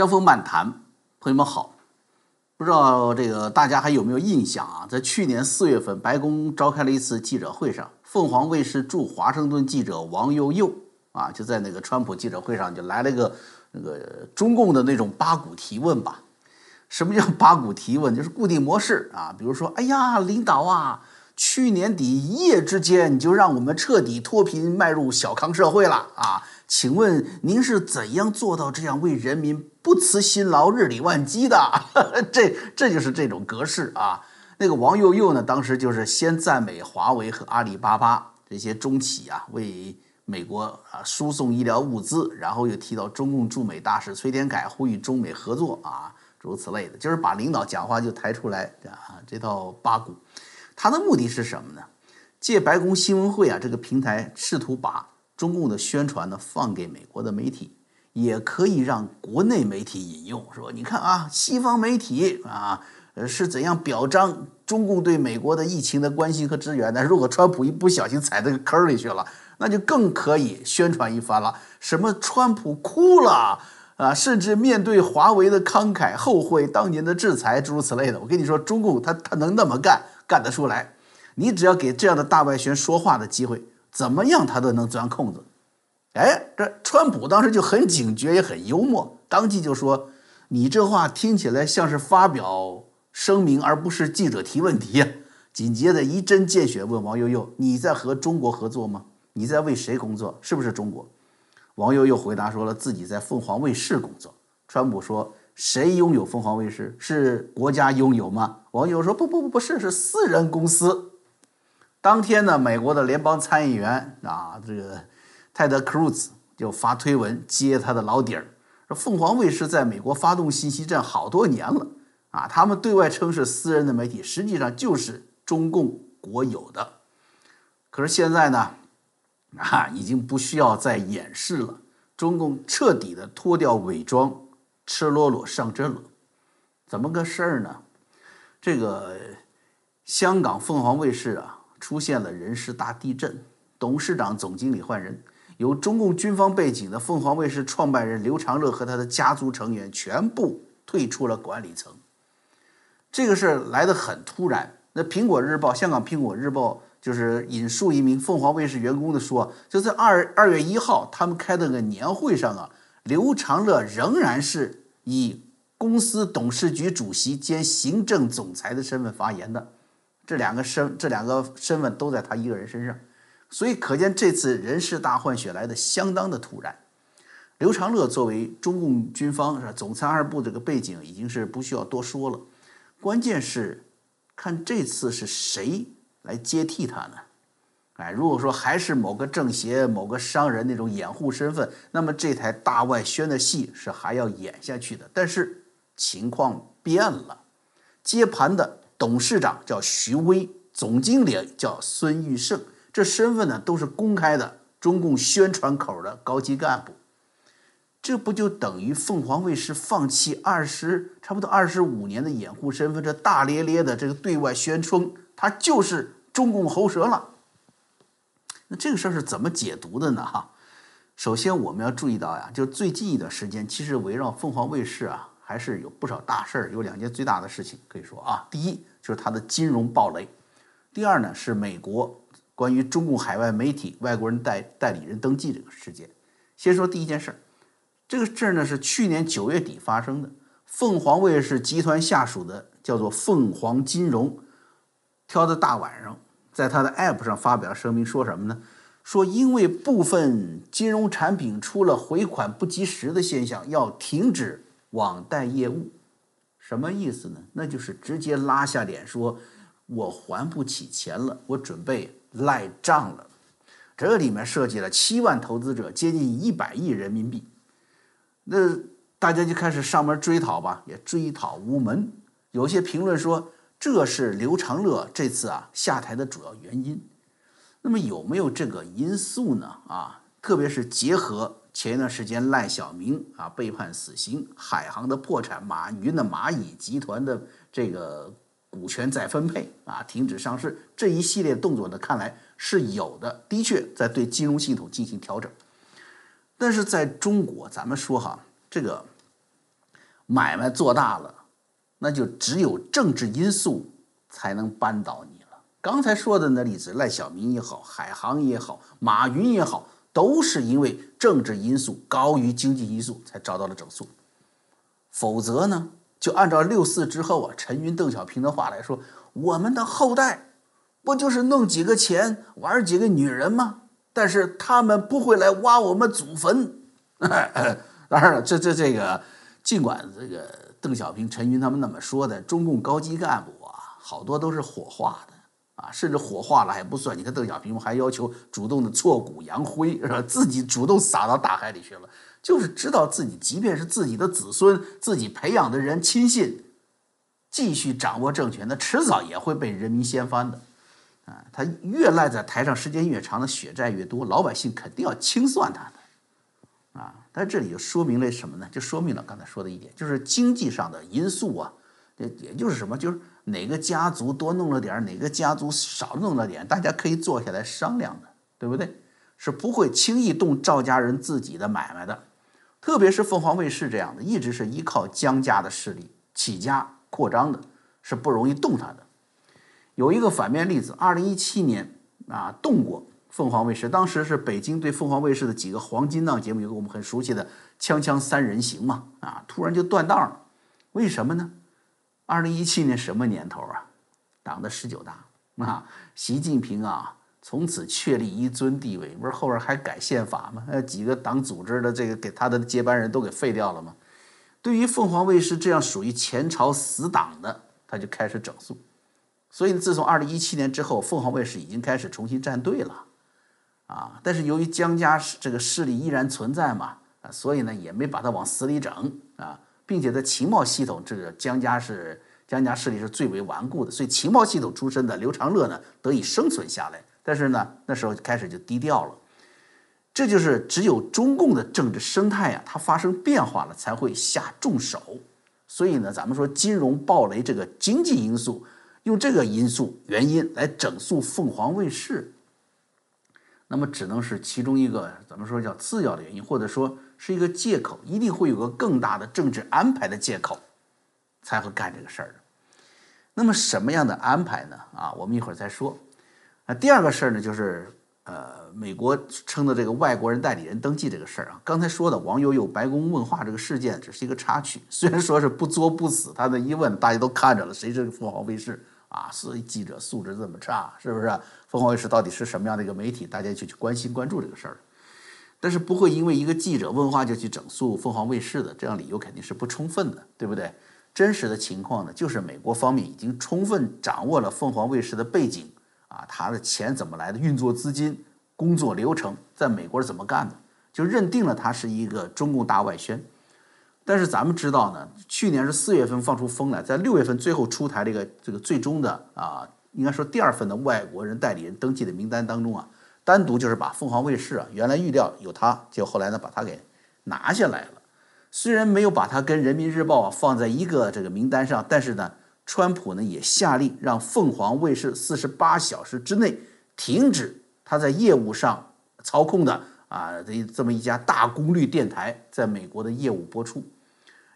江峰漫谈，朋友们好。不知道这个大家还有没有印象啊？在去年四月份，白宫召开了一次记者会上，凤凰卫视驻华盛顿记者王佑佑啊，就在那个川普记者会上就来了一个那个中共的那种八股提问吧。什么叫八股提问？就是固定模式啊，比如说，哎呀，领导啊。去年底一夜之间，你就让我们彻底脱贫，迈入小康社会了啊！请问您是怎样做到这样为人民不辞辛劳、日理万机的？这这就是这种格式啊！那个王佑佑呢，当时就是先赞美华为和阿里巴巴这些中企啊，为美国啊输送医疗物资，然后又提到中共驻美大使崔天凯呼吁中美合作啊，诸如此类的，就是把领导讲话就抬出来啊，这套八股。他的目的是什么呢？借白宫新闻会啊这个平台，试图把中共的宣传呢放给美国的媒体，也可以让国内媒体引用，说你看啊，西方媒体啊，呃是怎样表彰中共对美国的疫情的关心和支援的？如果川普一不小心踩这个坑里去了，那就更可以宣传一番了。什么川普哭了啊，甚至面对华为的慷慨，后悔当年的制裁，诸如此类的。我跟你说，中共他他能那么干？干得出来，你只要给这样的大外宣说话的机会，怎么样他都能钻空子。哎，这川普当时就很警觉，也很幽默，当即就说：“你这话听起来像是发表声明，而不是记者提问题。”紧接着一针见血问王悠悠：“你在和中国合作吗？你在为谁工作？是不是中国？”王悠悠回答说了自己在凤凰卫视工作。川普说。谁拥有凤凰卫视？是国家拥有吗？王悠悠说不不不不是，是私人公司。当天呢，美国的联邦参议员啊，这个泰德·克鲁兹就发推文揭他的老底儿，说凤凰卫视在美国发动信息战好多年了啊，他们对外称是私人的媒体，实际上就是中共国有的。可是现在呢，啊，已经不需要再掩饰了，中共彻底的脱掉伪装。赤裸裸上阵了，怎么个事儿呢？这个香港凤凰卫视啊，出现了人事大地震，董事长、总经理换人，有中共军方背景的凤凰卫视创办人刘长乐和他的家族成员全部退出了管理层。这个事儿来得很突然。那《苹果日报》香港《苹果日报》就是引述一名凤凰卫视员工的说，就在二二月一号他们开的个年会上啊。刘长乐仍然是以公司董事局主席兼行政总裁的身份发言的，这两个身这两个身份都在他一个人身上，所以可见这次人事大换血来的相当的突然。刘长乐作为中共军方是吧总参二部这个背景已经是不需要多说了，关键是看这次是谁来接替他呢？哎，如果说还是某个政协、某个商人那种掩护身份，那么这台大外宣的戏是还要演下去的。但是情况变了，接盘的董事长叫徐威，总经理叫孙玉胜，这身份呢都是公开的，中共宣传口的高级干部。这不就等于凤凰卫视放弃二十差不多二十五年的掩护身份，这大咧咧的这个对外宣称，他就是中共喉舌了。那这个事儿是怎么解读的呢？哈，首先我们要注意到呀，就最近一段时间，其实围绕凤凰卫视啊，还是有不少大事儿。有两件最大的事情可以说啊，第一就是它的金融暴雷，第二呢是美国关于中共海外媒体外国人代代理人登记这个事件。先说第一件事儿，这个事儿呢是去年九月底发生的，凤凰卫视集团下属的叫做凤凰金融，挑的大晚上。在他的 App 上发表声明，说什么呢？说因为部分金融产品出了回款不及时的现象，要停止网贷业务。什么意思呢？那就是直接拉下脸说，我还不起钱了，我准备赖账了。这里面涉及了七万投资者，接近一百亿人民币。那大家就开始上门追讨吧，也追讨无门。有些评论说。这是刘长乐这次啊下台的主要原因。那么有没有这个因素呢？啊，特别是结合前一段时间赖小明啊被判死刑，海航的破产，马云的蚂蚁集团的这个股权再分配啊，停止上市这一系列动作呢，看来是有的，的确在对金融系统进行调整。但是在中国，咱们说哈，这个买卖做大了，那就只有政治因素才能扳倒你了。刚才说的那例子，赖小民也好，海航也好，马云也好，都是因为政治因素高于经济因素才遭到了整肃。否则呢，就按照六四之后啊，陈云、邓小平的话来说，我们的后代不就是弄几个钱，玩几个女人吗？但是他们不会来挖我们祖坟。当然了，这这这个，尽管这个邓小平、陈云他们那么说的，中共高级干部啊，好多都是火化的啊，甚至火化了还不算。你看邓小平还要求主动的挫骨扬灰，是吧？自己主动撒到大海里去了，就是知道自己，即便是自己的子孙、自己培养的人、亲信，继续掌握政权，那迟早也会被人民掀翻的。啊，他越赖在台上时间越长，的血债越多，老百姓肯定要清算他的。啊，但这里就说明了什么呢？就说明了刚才说的一点，就是经济上的因素啊，也也就是什么，就是哪个家族多弄了点哪个家族少弄了点，大家可以坐下来商量的，对不对？是不会轻易动赵家人自己的买卖的，特别是凤凰卫视这样的，一直是依靠江家的势力起家扩张的，是不容易动它的。有一个反面例子，二零一七年啊，动过。凤凰卫视当时是北京对凤凰卫视的几个黄金档节目，有个我们很熟悉的《锵锵三人行》嘛，啊，突然就断档了，为什么呢？二零一七年什么年头啊？党的十九大啊，习近平啊，从此确立一尊地位，不是后边还改宪法吗？呃，几个党组织的这个给他的接班人都给废掉了吗？对于凤凰卫视这样属于前朝死党的，他就开始整肃。所以自从二零一七年之后，凤凰卫视已经开始重新站队了。啊，但是由于江家这个势力依然存在嘛，啊，所以呢也没把他往死里整啊，并且在情报系统，这个江家是江家势力是最为顽固的，所以情报系统出身的刘长乐呢得以生存下来。但是呢，那时候开始就低调了，这就是只有中共的政治生态呀，它发生变化了才会下重手。所以呢，咱们说金融暴雷这个经济因素，用这个因素原因来整肃凤凰卫视。那么只能是其中一个，咱们说叫次要的原因，或者说是一个借口，一定会有个更大的政治安排的借口，才会干这个事儿。那么什么样的安排呢？啊，我们一会儿再说。那，第二个事儿呢，就是呃，美国称的这个外国人代理人登记这个事儿啊。刚才说的王悠悠白宫问话这个事件只是一个插曲，虽然说是不作不死，他的一问大家都看着了，谁是凤凰卫视？啊，所以记者素质这么差，是不是？凤凰卫视到底是什么样的一个媒体？大家就去关心关注这个事儿。但是不会因为一个记者问话就去整肃凤凰卫视的，这样理由肯定是不充分的，对不对？真实的情况呢，就是美国方面已经充分掌握了凤凰卫视的背景啊，他的钱怎么来的，运作资金、工作流程，在美国是怎么干的，就认定了他是一个中共大外宣。但是咱们知道呢，去年是四月份放出风来，在六月份最后出台这个这个最终的啊，应该说第二份的外国人代理人登记的名单当中啊，单独就是把凤凰卫视啊，原来预料有他，就后来呢把他给拿下来了。虽然没有把他跟人民日报啊放在一个这个名单上，但是呢，川普呢也下令让凤凰卫视四十八小时之内停止他在业务上操控的。啊，这这么一家大功率电台在美国的业务播出，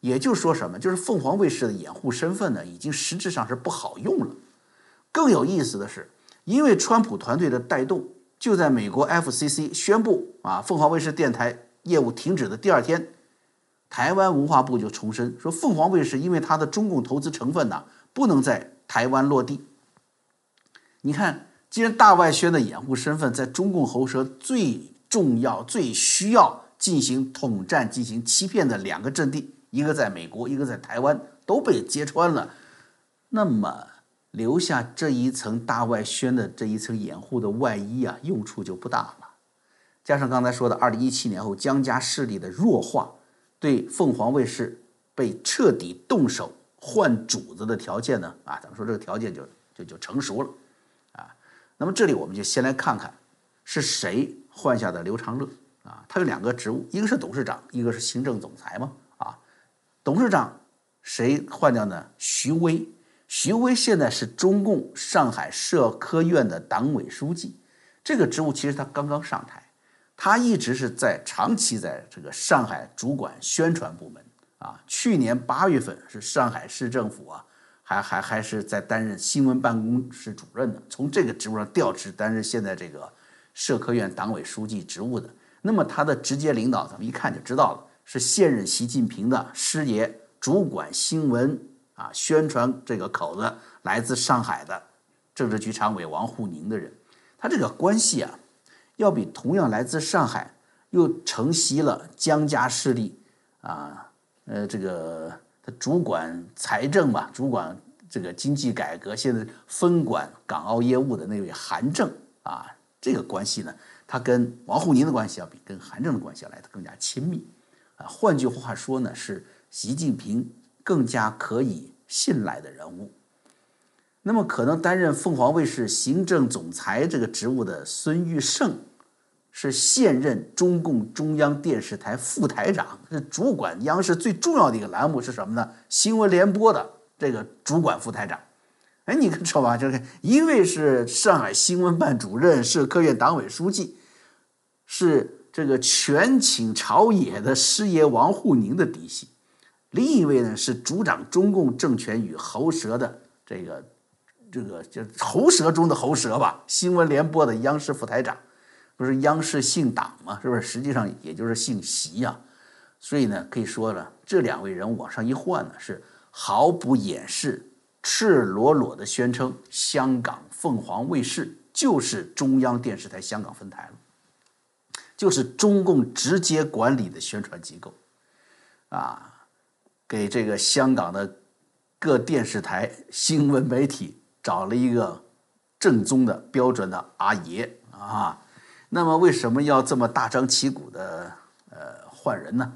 也就是说什么？就是凤凰卫视的掩护身份呢，已经实质上是不好用了。更有意思的是，因为川普团队的带动，就在美国 FCC 宣布啊凤凰卫视电台业务停止的第二天，台湾文化部就重申说，凤凰卫视因为它的中共投资成分呢，不能在台湾落地。你看，既然大外宣的掩护身份在中共喉舌最。重要最需要进行统战、进行欺骗的两个阵地，一个在美国，一个在台湾，都被揭穿了。那么留下这一层大外宣的这一层掩护的外衣啊，用处就不大了。加上刚才说的，二零一七年后江家势力的弱化，对凤凰卫视被彻底动手换主子的条件呢，啊，咱们说这个条件就就就成熟了啊。那么这里我们就先来看看是谁。换下的刘长乐啊，他有两个职务，一个是董事长，一个是行政总裁嘛啊。董事长谁换掉呢？徐威，徐威现在是中共上海社科院的党委书记，这个职务其实他刚刚上台，他一直是在长期在这个上海主管宣传部门，啊，去年八月份是上海市政府啊，还还还是在担任新闻办公室主任的，从这个职务上调职担任现在这个社科院党委书记职务的。那么他的直接领导，咱们一看就知道了，是现任习近平的师爷，主管新闻啊宣传这个口子，来自上海的政治局常委王沪宁的人。他这个关系啊，要比同样来自上海又承袭了江家势力啊，呃，这个他主管财政吧，主管这个经济改革，现在分管港澳业务的那位韩正啊，这个关系呢。他跟王沪宁的关系要比跟韩正的关系要来的更加亲密，啊，换句话说呢，是习近平更加可以信赖的人物。那么，可能担任凤凰卫视行政总裁这个职务的孙玉胜，是现任中共中央电视台副台长，是主管央视最重要的一个栏目是什么呢？新闻联播的这个主管副台长。哎，你看，知道吧？就是一位是上海新闻办主任，社科院党委书记。是这个权倾朝野的师爷王沪宁的嫡系，另一位呢是主掌中共政权与喉舌的这个这个就喉舌中的喉舌吧，新闻联播的央视副台长，不是央视姓党吗？是不是？实际上也就是姓习呀。所以呢，可以说呢，这两位人往上一换呢，是毫不掩饰、赤裸裸的宣称，香港凤凰卫视就是中央电视台香港分台了。就是中共直接管理的宣传机构，啊，给这个香港的各电视台新闻媒体找了一个正宗的标准的阿爷啊。那么为什么要这么大张旗鼓的呃换人呢？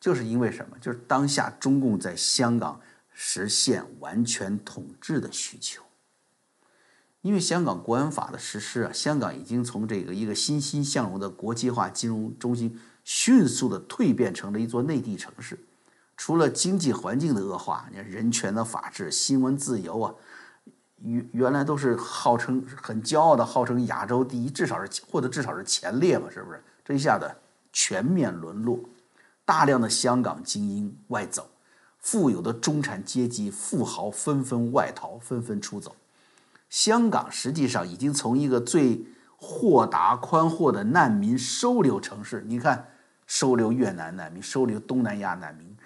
就是因为什么？就是当下中共在香港实现完全统治的需求。因为香港国安法的实施啊，香港已经从这个一个欣欣向荣的国际化金融中心，迅速的蜕变成了一座内地城市。除了经济环境的恶化，你看人权的法治、新闻自由啊，原原来都是号称很骄傲的，号称亚洲第一，至少是或者至少是前列嘛，是不是？这一下子全面沦落，大量的香港精英外走，富有的中产阶级富豪纷纷外逃，纷纷出走。香港实际上已经从一个最豁达宽阔的难民收留城市，你看，收留越南难民，收留东南亚难民，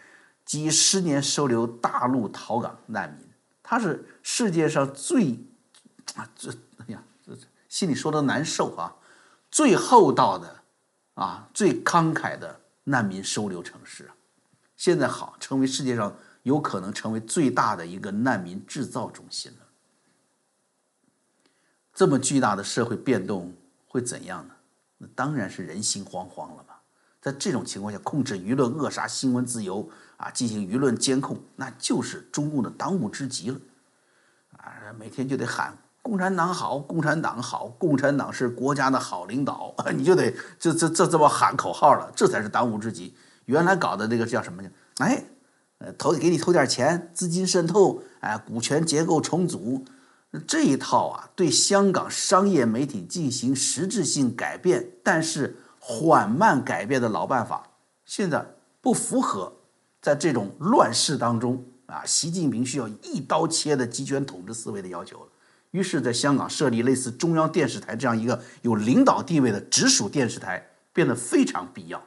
几十年收留大陆逃港难民，它是世界上最啊，这哎呀，这心里说的难受啊，最厚道的啊，最慷慨的难民收留城市，现在好，成为世界上有可能成为最大的一个难民制造中心了。这么巨大的社会变动会怎样呢？那当然是人心惶惶了吧。在这种情况下，控制舆论、扼杀新闻自由啊，进行舆论监控，那就是中共的当务之急了。啊，每天就得喊共产党好，共产党好，共产党是国家的好领导，你就得这这这这么喊口号了，这才是当务之急。原来搞的那个叫什么呢？哎，呃，投给你投点钱，资金渗透，哎，股权结构重组。这一套啊，对香港商业媒体进行实质性改变，但是缓慢改变的老办法，现在不符合在这种乱世当中啊，习近平需要一刀切的集权统治思维的要求了。于是，在香港设立类似中央电视台这样一个有领导地位的直属电视台，变得非常必要。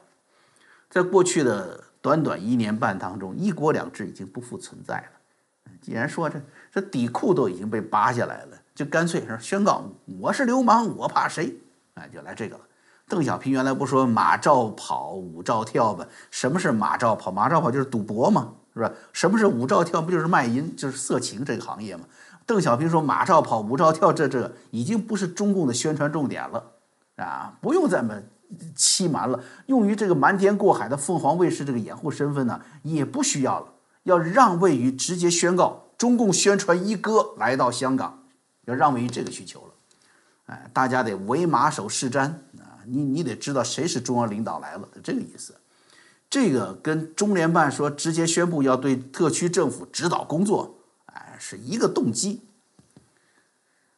在过去的短短一年半当中，一国两制已经不复存在了。既然说这这底裤都已经被扒下来了，就干脆说宣告我是流氓，我怕谁？哎，就来这个了。邓小平原来不说马照跑，舞照跳吗？什么是马照跑？马照跑就是赌博嘛，是吧？什么是舞照跳？不就是卖淫，就是色情这个行业嘛？邓小平说马照跑，舞照跳，这这已经不是中共的宣传重点了啊！不用再么欺瞒了，用于这个瞒天过海的凤凰卫视这个掩护身份呢，也不需要了。要让位于直接宣告中共宣传一哥来到香港，要让位于这个需求了。哎，大家得为马首是瞻！你你得知道谁是中央领导来了，这个意思。这个跟中联办说直接宣布要对特区政府指导工作，哎，是一个动机。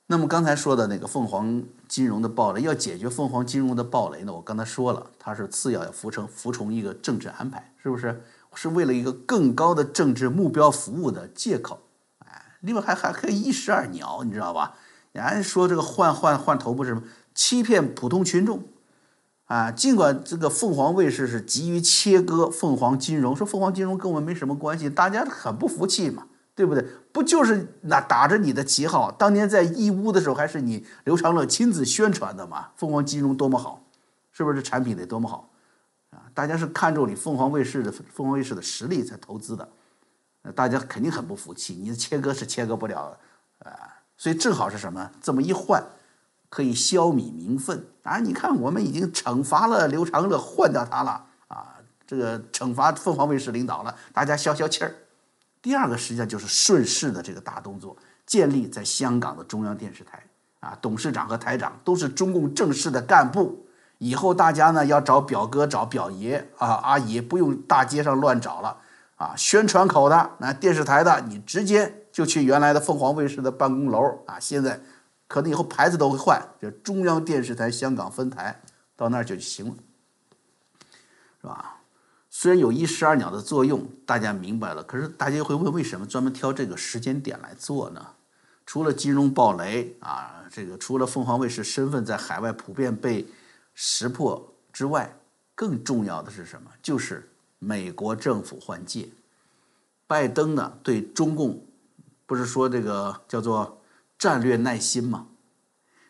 那么刚才说的那个凤凰金融的暴雷，要解决凤凰金融的暴雷呢？我刚才说了，它是次要要服从服从一个政治安排，是不是？是为了一个更高的政治目标服务的借口。哎，另外还还可以一石二鸟，你知道吧？人说这个换换换头部是什么？欺骗普通群众。啊，尽管这个凤凰卫视是急于切割凤凰金融，说凤凰金融跟我们没什么关系，大家很不服气嘛，对不对？不就是那打着你的旗号，当年在义乌的时候还是你刘长乐亲自宣传的嘛？凤凰金融多么好，是不是产品得多么好啊？大家是看中你凤凰卫视的凤凰卫视的实力才投资的，那大家肯定很不服气，你的切割是切割不了，啊，所以正好是什么？这么一换。可以消弭民愤啊！你看，我们已经惩罚了刘长乐，换掉他了啊！这个惩罚凤凰卫视领导了，大家消消气儿。第二个实际上就是顺势的这个大动作，建立在香港的中央电视台啊，董事长和台长都是中共正式的干部。以后大家呢要找表哥、找表爷啊、阿姨，不用大街上乱找了啊。宣传口的那电视台的，你直接就去原来的凤凰卫视的办公楼啊。现在。可能以后牌子都会换，就中央电视台香港分台，到那儿就行了，是吧？虽然有一石二鸟的作用，大家明白了，可是大家会问，为什么专门挑这个时间点来做呢？除了金融暴雷啊，这个除了凤凰卫视身份在海外普遍被识破之外，更重要的是什么？就是美国政府换届，拜登呢对中共不是说这个叫做。战略耐心嘛，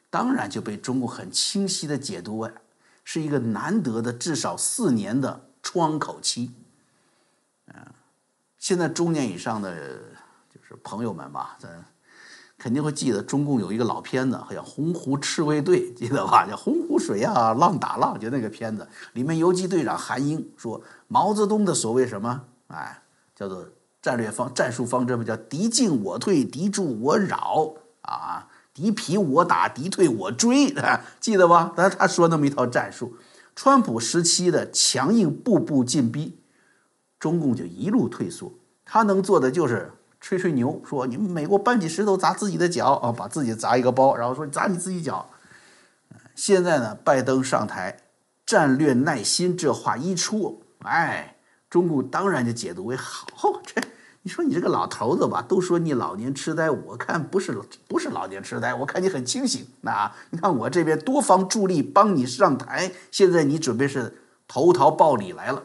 当然就被中共很清晰的解读为是一个难得的至少四年的窗口期。嗯，现在中年以上的就是朋友们吧，咱肯定会记得中共有一个老片子，好像《洪湖赤卫队》，记得吧？叫《洪湖水啊，浪打浪》，就那个片子，里面游击队长韩英说，毛泽东的所谓什么，哎，叫做战略方战术方针嘛，叫敌进我退，敌驻我扰。啊，敌疲我打，敌退我追，记得吧？但是他说那么一套战术，川普时期的强硬步步进逼，中共就一路退缩。他能做的就是吹吹牛，说你们美国搬起石头砸自己的脚啊，把自己砸一个包，然后说砸你自己脚。现在呢，拜登上台，战略耐心这话一出，哎，中共当然就解读为好这。你说你这个老头子吧，都说你老年痴呆，我看不是不是老年痴呆，我看你很清醒。那你看我这边多方助力，帮你上台，现在你准备是投桃报李来了，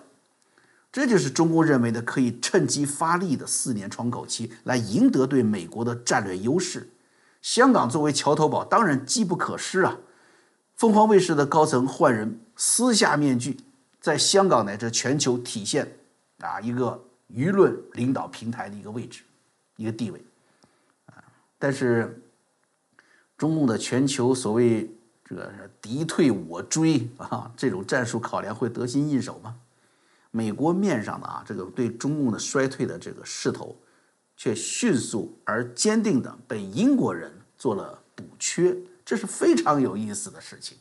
这就是中共认为的可以趁机发力的四年窗口期，来赢得对美国的战略优势。香港作为桥头堡，当然机不可失啊。凤凰卫视的高层换人，撕下面具，在香港乃至全球体现啊一个。舆论领导平台的一个位置，一个地位，啊，但是中共的全球所谓这个敌退我追啊，这种战术考量会得心应手吗？美国面上的啊，这个对中共的衰退的这个势头，却迅速而坚定的被英国人做了补缺，这是非常有意思的事情。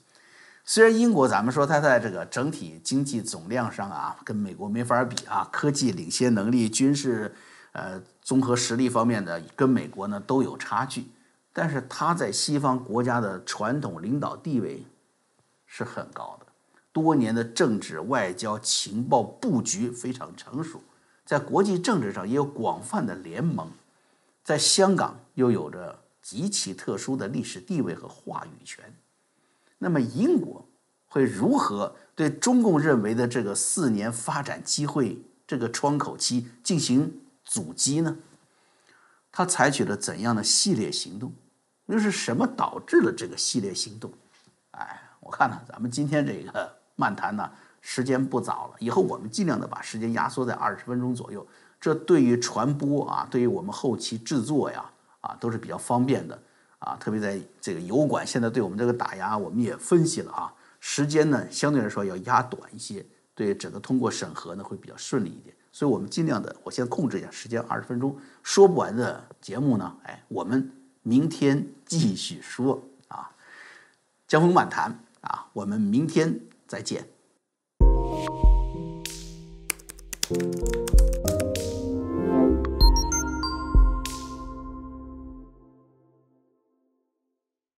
虽然英国咱们说它在这个整体经济总量上啊，跟美国没法比啊，科技领先能力、军事呃综合实力方面的跟美国呢都有差距，但是它在西方国家的传统领导地位是很高的，多年的政治、外交、情报布局非常成熟，在国际政治上也有广泛的联盟，在香港又有着极其特殊的历史地位和话语权。那么英国会如何对中共认为的这个四年发展机会这个窗口期进行阻击呢？他采取了怎样的系列行动？又是什么导致了这个系列行动？哎，我看呢，咱们今天这个漫谈呢，时间不早了，以后我们尽量的把时间压缩在二十分钟左右，这对于传播啊，对于我们后期制作呀，啊，都是比较方便的。啊，特别在这个油管现在对我们这个打压，我们也分析了啊，时间呢相对来说要压短一些，对整个通过审核呢会比较顺利一点，所以我们尽量的，我先控制一下时间，二十分钟说不完的节目呢，哎，我们明天继续说啊，江峰漫谈啊，我们明天再见。